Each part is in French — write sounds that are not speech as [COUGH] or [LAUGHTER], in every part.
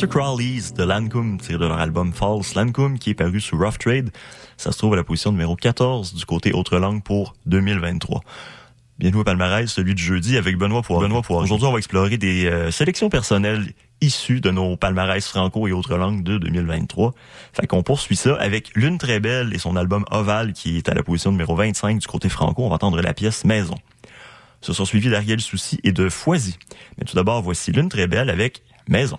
Master Crawlies de Lancome, tiré de leur album False Lancome, qui est paru sous Rough Trade. Ça se trouve à la position numéro 14 du côté Autre Langue pour 2023. Bienvenue au palmarès, celui du jeudi avec Benoît Poirier. Benoît Poirier. Aujourd'hui, on va explorer des euh, sélections personnelles issues de nos palmarès franco et autres langues de 2023. Fait qu'on poursuit ça avec L'une très belle et son album Oval qui est à la position numéro 25 du côté franco. On va entendre la pièce Maison. Ce sont suivis d'Ariel Souci et de Foisy. Mais tout d'abord, voici L'une très belle avec Maison.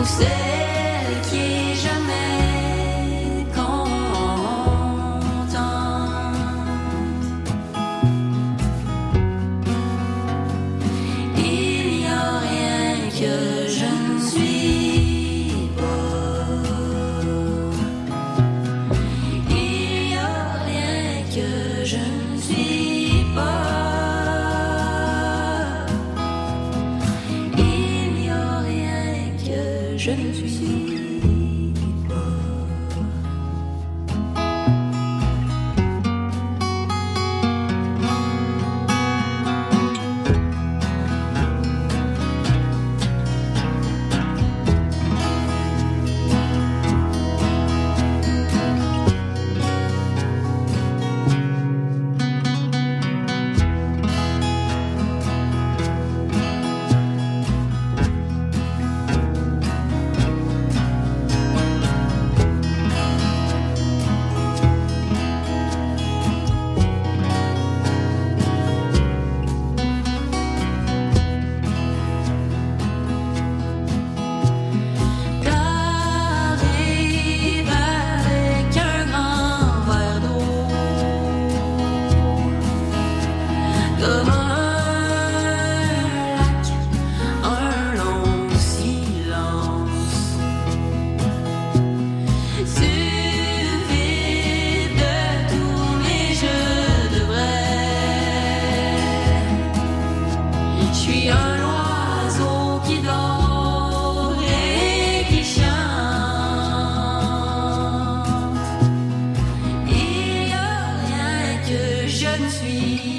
você. Je ne suis.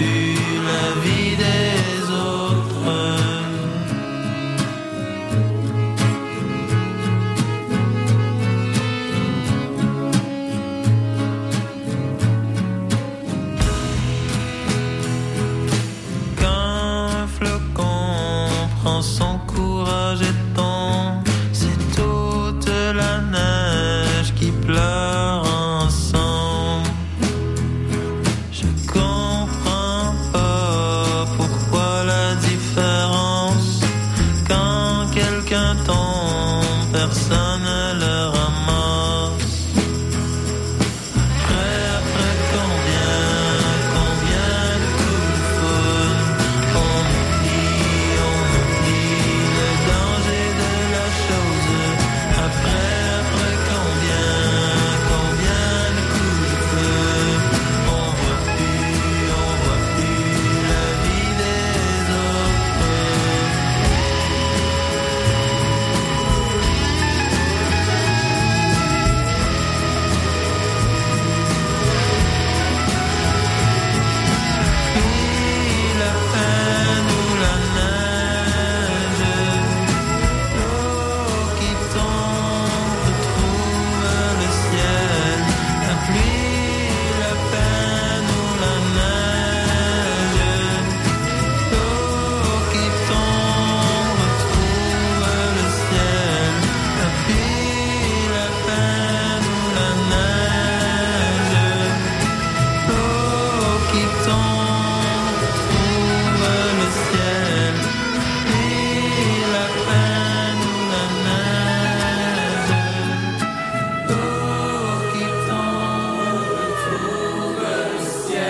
On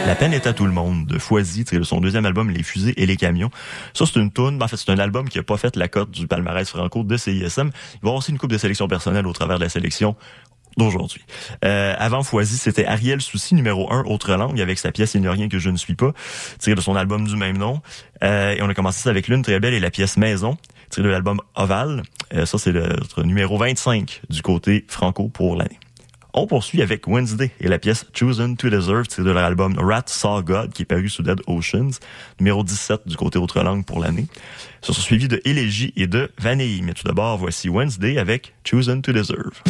La peine est à tout le monde de Foisy, tiré de son deuxième album Les fusées et les camions. Ça c'est une tune, en fait c'est un album qui a pas fait la cote du palmarès franco de CISM. Il va y avoir aussi une coupe de sélection personnelle au travers de la sélection d'aujourd'hui. Euh, avant Foisy, c'était Ariel Souci, numéro 1, Autre langue, avec sa pièce Il n'y a rien que je ne suis pas, tiré de son album du même nom. Euh, et on a commencé ça avec Lune très belle et la pièce Maison, tiré de l'album Oval. Euh, ça, c'est notre numéro 25 du côté franco pour l'année. On poursuit avec Wednesday et la pièce Chosen to Deserve, tirée de leur album Rat Saw God, qui est paru sous Dead Oceans, numéro 17 du côté autre langue pour l'année. Ce sont suivis de Élégie et de Vanille. Mais tout d'abord, voici Wednesday avec Chosen to Deserve.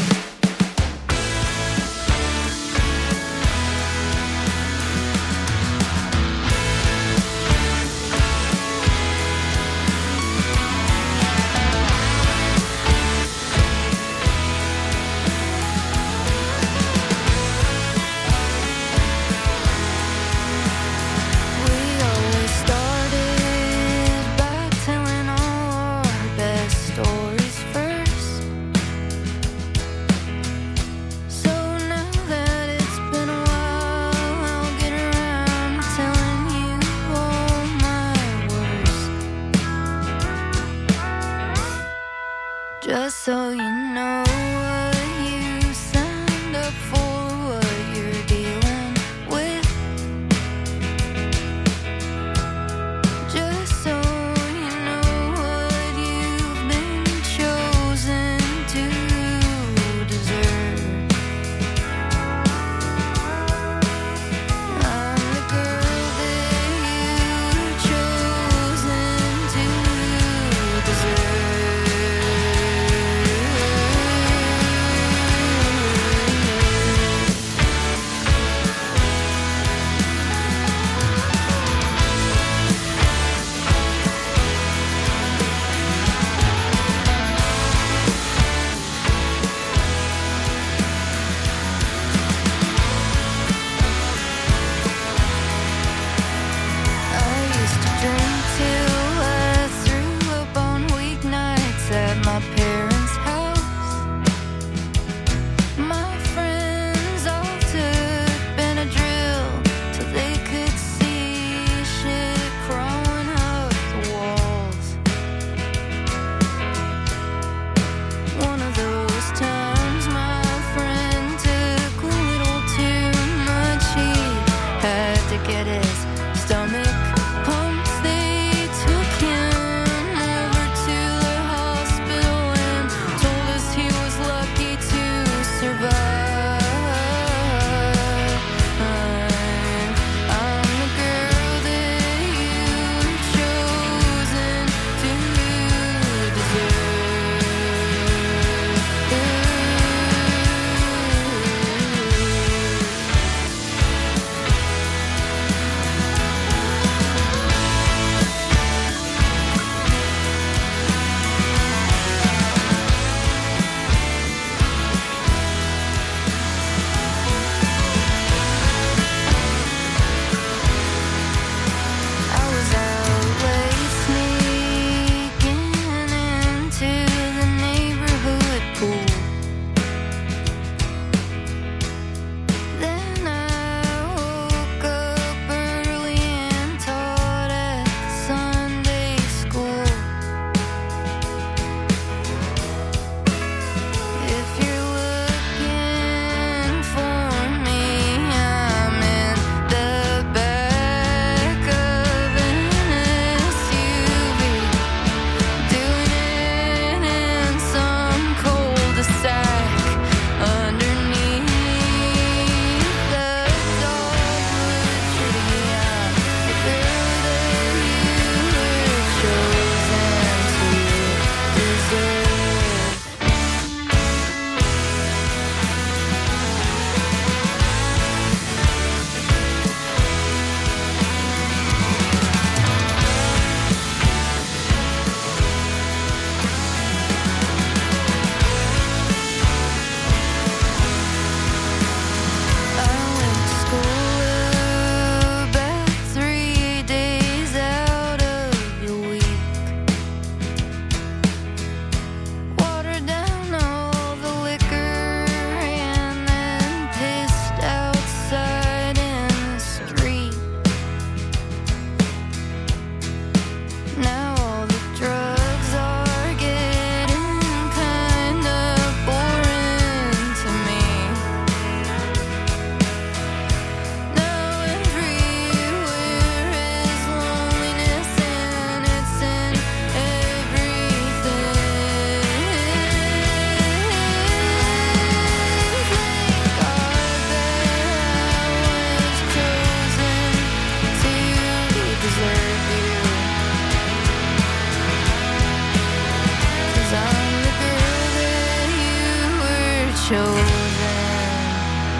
Chosen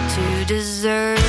to deserve.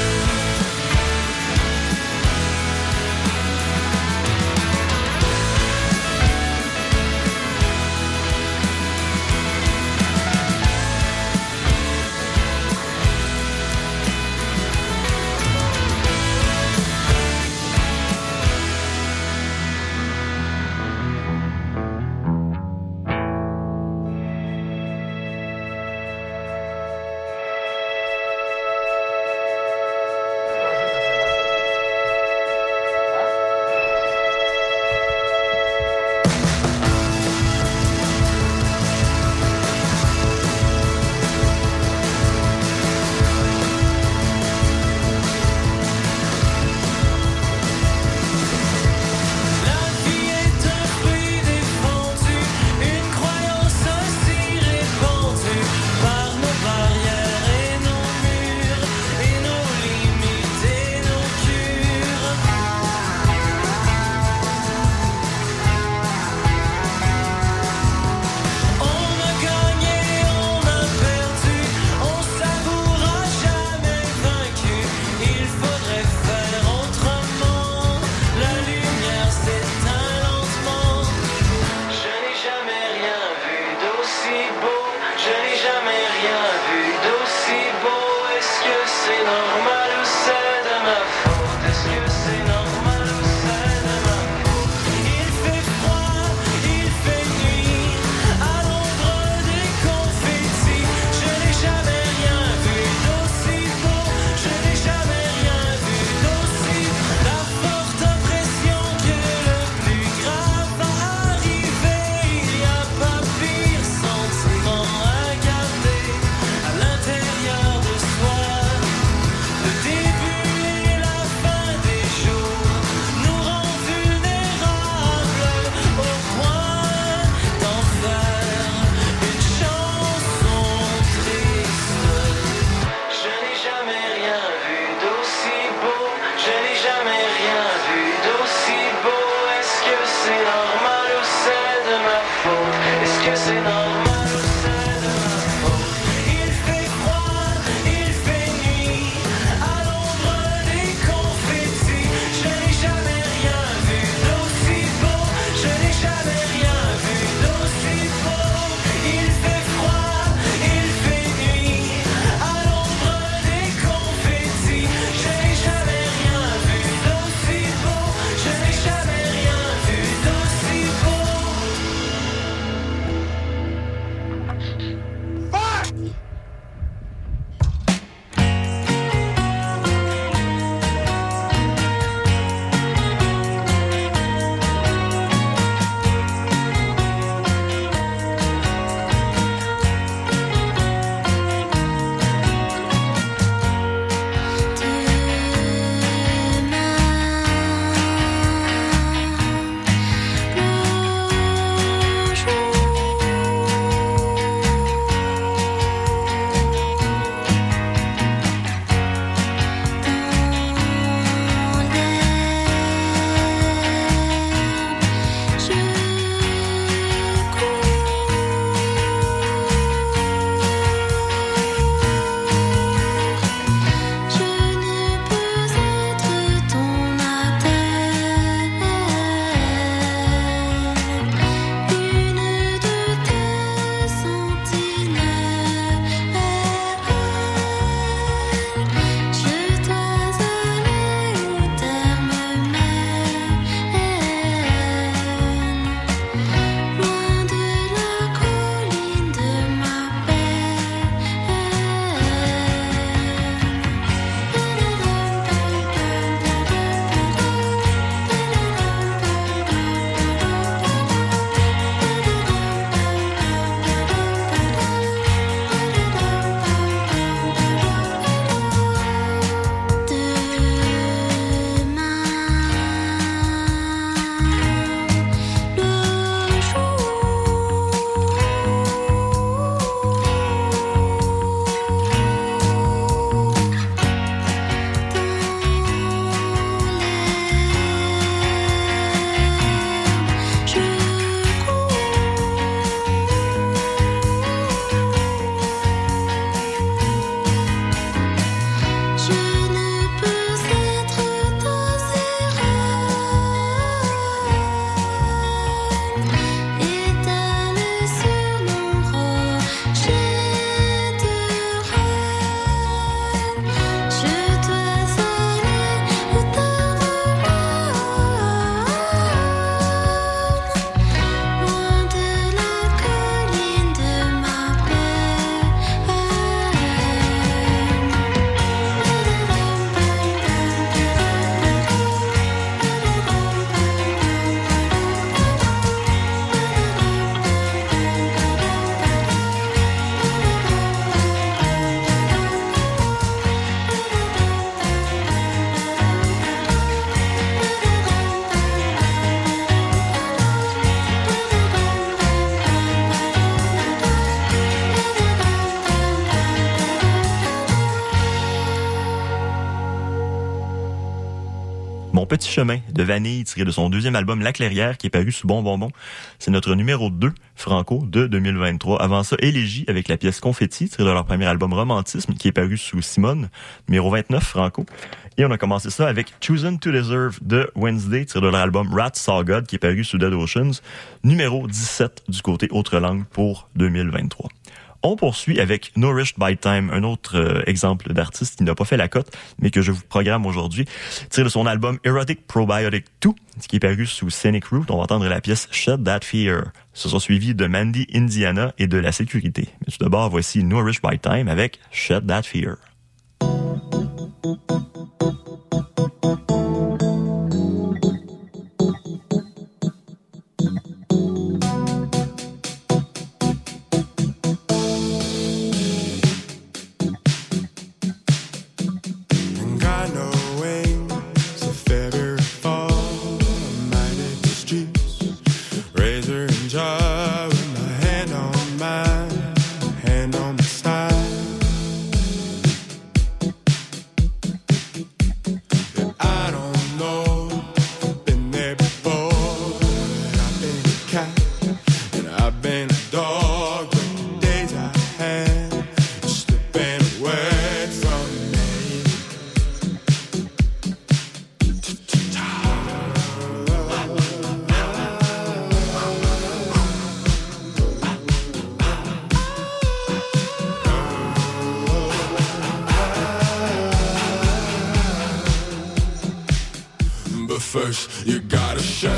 Petit chemin de vanille tiré de son deuxième album La Clairière qui est paru sous Bon Bonbon. C'est notre numéro 2 franco de 2023. Avant ça, Élégie avec la pièce Confetti tirée de leur premier album Romantisme qui est paru sous Simone, numéro 29 franco. Et on a commencé ça avec Chosen to Deserve de Wednesday tiré de leur album Rat Saw God qui est paru sous Dead Oceans, numéro 17 du côté autre langue pour 2023. On poursuit avec Nourished by Time, un autre euh, exemple d'artiste qui n'a pas fait la cote, mais que je vous programme aujourd'hui. Tiré de son album Erotic Probiotic 2, qui est paru sous Scenic Route. On va entendre la pièce Shed That Fear. Ce sera suivi de Mandy Indiana et de La Sécurité. Mais tout d'abord, voici Nourished by Time avec Shed That Fear. You gotta shed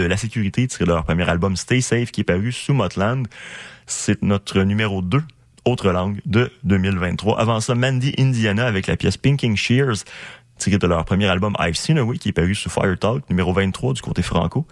de la sécurité tiré de leur premier album Stay Safe qui est paru sous Motland. C'est notre numéro 2 autre langue de 2023. Avant ça, Mandy Indiana avec la pièce Pinking Shears tiré de leur premier album I've Seen a Way qui est paru sous Fire Talk, numéro 23 du côté franco.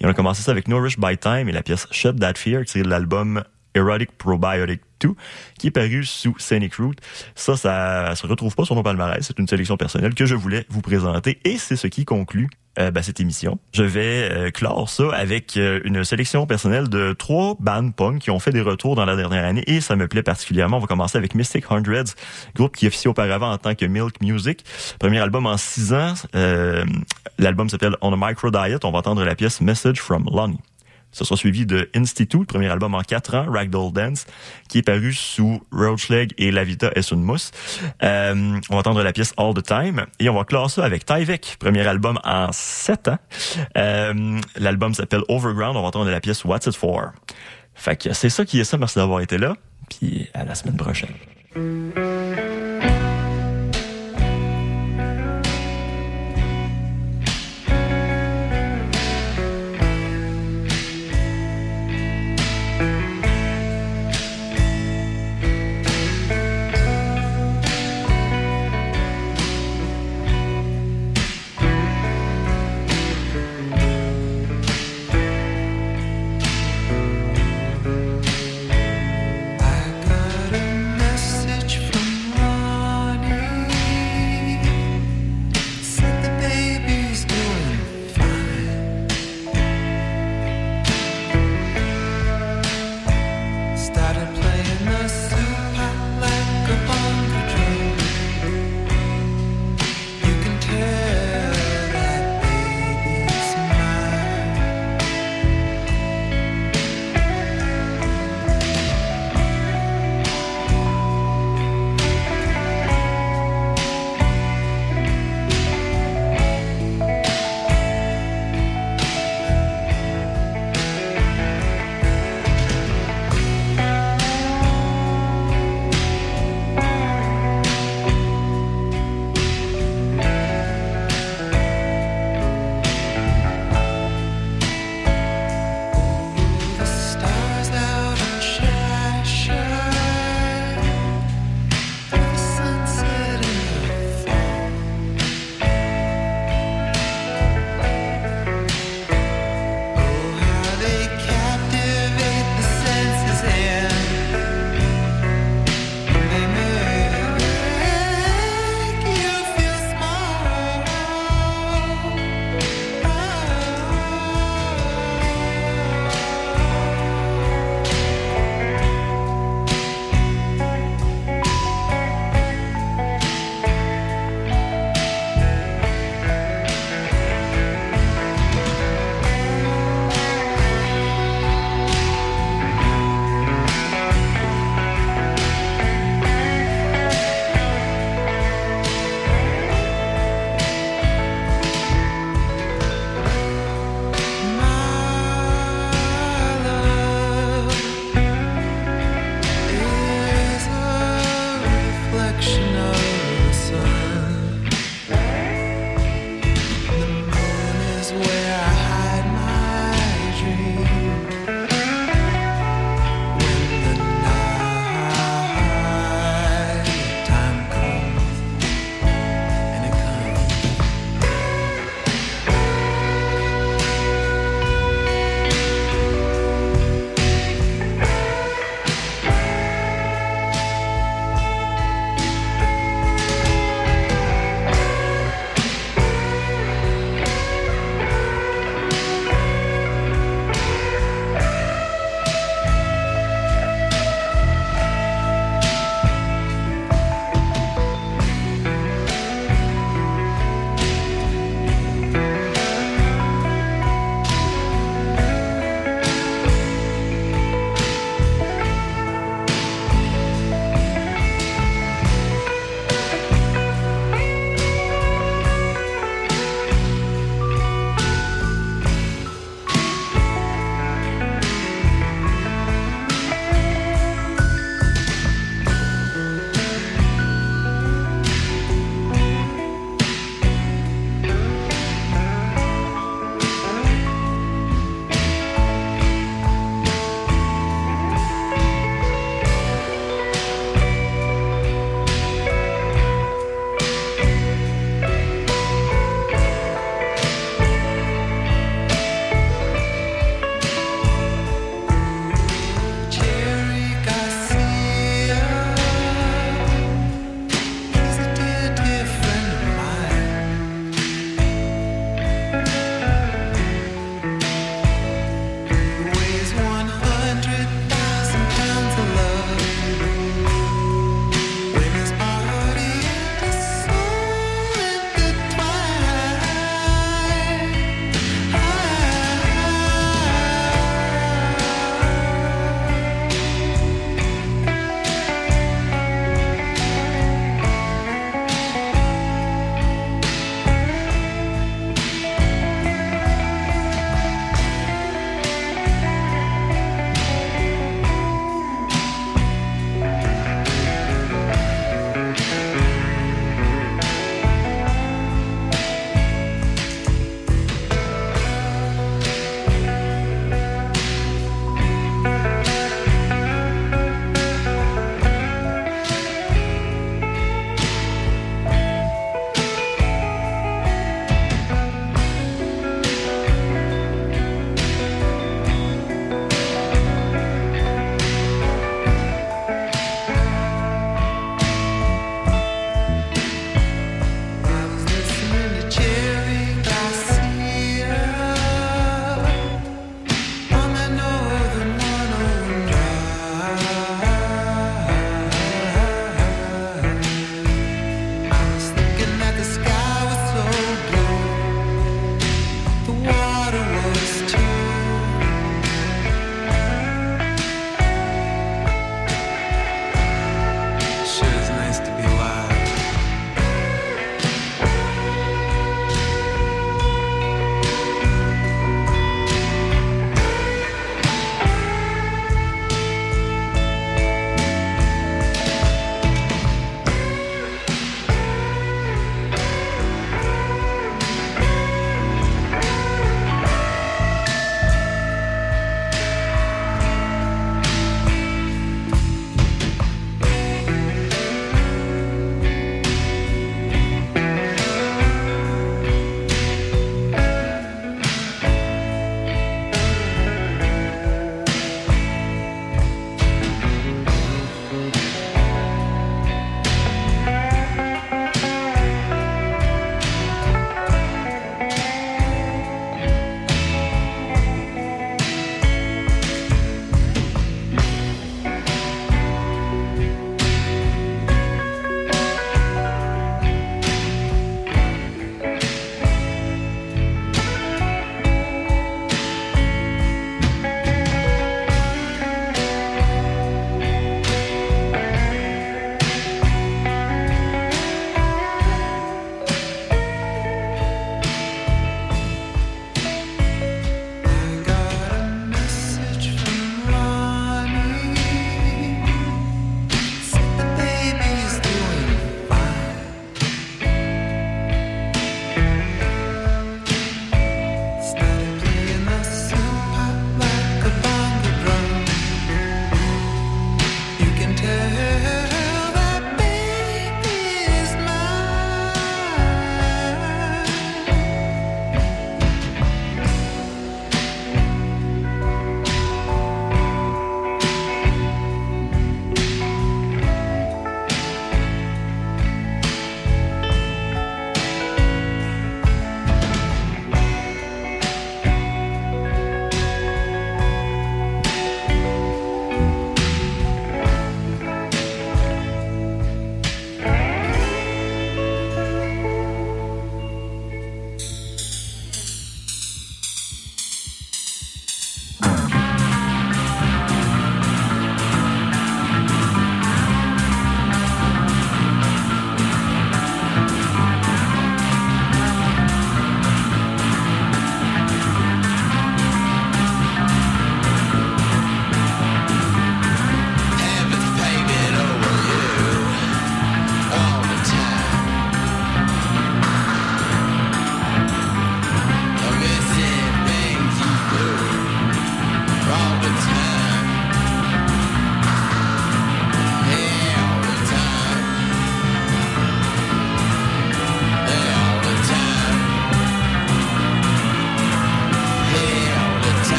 Et on a commencé ça avec Nourish by Time et la pièce Shut That Fear tirée de l'album Erotic Probiotic 2 qui est paru sous Scenic Route. Ça, ça se retrouve pas sur mon palmarès. C'est une sélection personnelle que je voulais vous présenter et c'est ce qui conclut ben, cette émission. Je vais euh, clore ça avec euh, une sélection personnelle de trois bands punk qui ont fait des retours dans la dernière année et ça me plaît particulièrement. On va commencer avec Mystic Hundreds, groupe qui officie auparavant en tant que Milk Music. Premier album en six ans. Euh, L'album s'appelle On a Micro Diet. On va entendre la pièce Message from Lonnie. Ce sera suivi de Institute, premier album en quatre ans, Ragdoll Dance, qui est paru sous Roachleg et La Vita. Euh, on va entendre la pièce All the Time et on va clore ça avec Tyvek, premier album en sept ans. Euh, L'album s'appelle Overground, on va entendre la pièce What's It For. Fait que c'est ça qui est ça, merci d'avoir été là, puis à la semaine prochaine.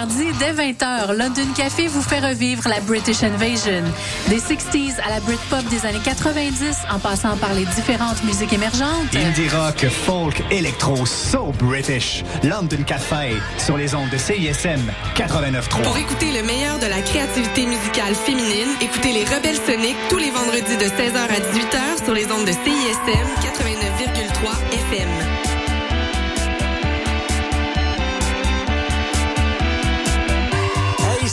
Mardis, dès 20h, London Café vous fait revivre la British Invasion. Des 60s à la Britpop des années 90, en passant par les différentes musiques émergentes. Indie rock, folk, électro, so British. London Café, sur les ondes de CISM 89.3. Pour écouter le meilleur de la créativité musicale féminine, écoutez les Rebelles Soniques tous les vendredis de 16h à 18h sur les ondes de CISM 89,3 FM.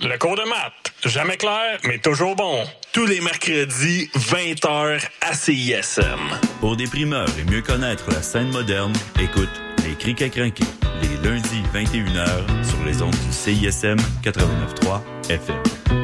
Le cours de maths. Jamais clair, mais toujours bon. Tous les mercredis, 20h à CISM. Pour des primeurs et mieux connaître la scène moderne, écoute Les Crics à crinquer, les lundis 21h sur les ondes du CISM 89.3 FM.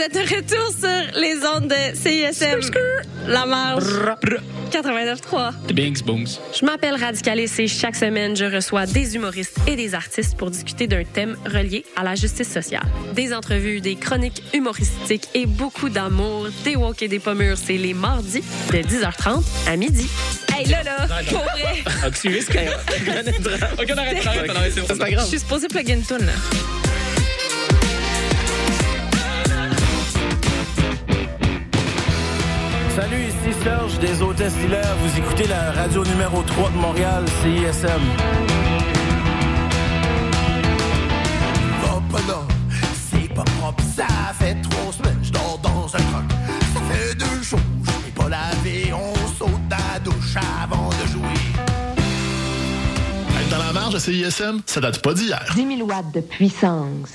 Vous êtes de retour sur les ondes de CISM. La marge. 89.3. The Bings Booms. Je m'appelle Radicalis et chaque semaine, je reçois des humoristes et des artistes pour discuter d'un thème relié à la justice sociale. Des entrevues, des chroniques humoristiques et beaucoup d'amour. Des walk et des pommures, c'est les mardis de 10h30 à midi. Hey, là, là, pour vrai. Ah. [LAUGHS] Ok, on arrête, on arrête, on arrête, c'est pas grave. Je suis supposée plugger une toune, là. Salut, ici Serge des Hôtesses Hilaire. Vous écoutez la radio numéro 3 de Montréal, CISM. Va pas là, c'est pas propre, ça fait trois semaines, je dors dans un truck. Ça fait deux jours, je n'ai pas lavé, on saute dans la douche avant de jouer. Être dans la marge de CISM, ça date pas d'hier. 10 000 watts de puissance.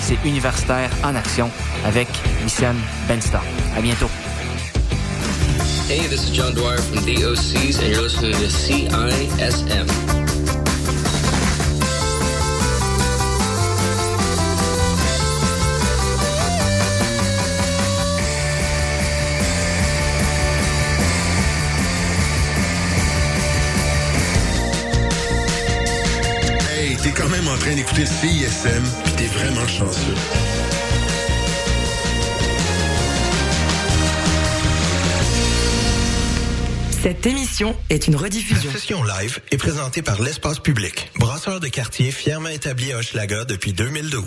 c'est Universitaire en Action avec Wissem Bensta. À bientôt. Hey, this is John Dwyer from DOCs, and you're listening to CISM. En train d'écouter CISM, pis t'es vraiment chanceux. Cette émission est une rediffusion. La session live est présentée par l'Espace Public, brasseur de quartier fièrement établi à Hochelaga depuis 2012.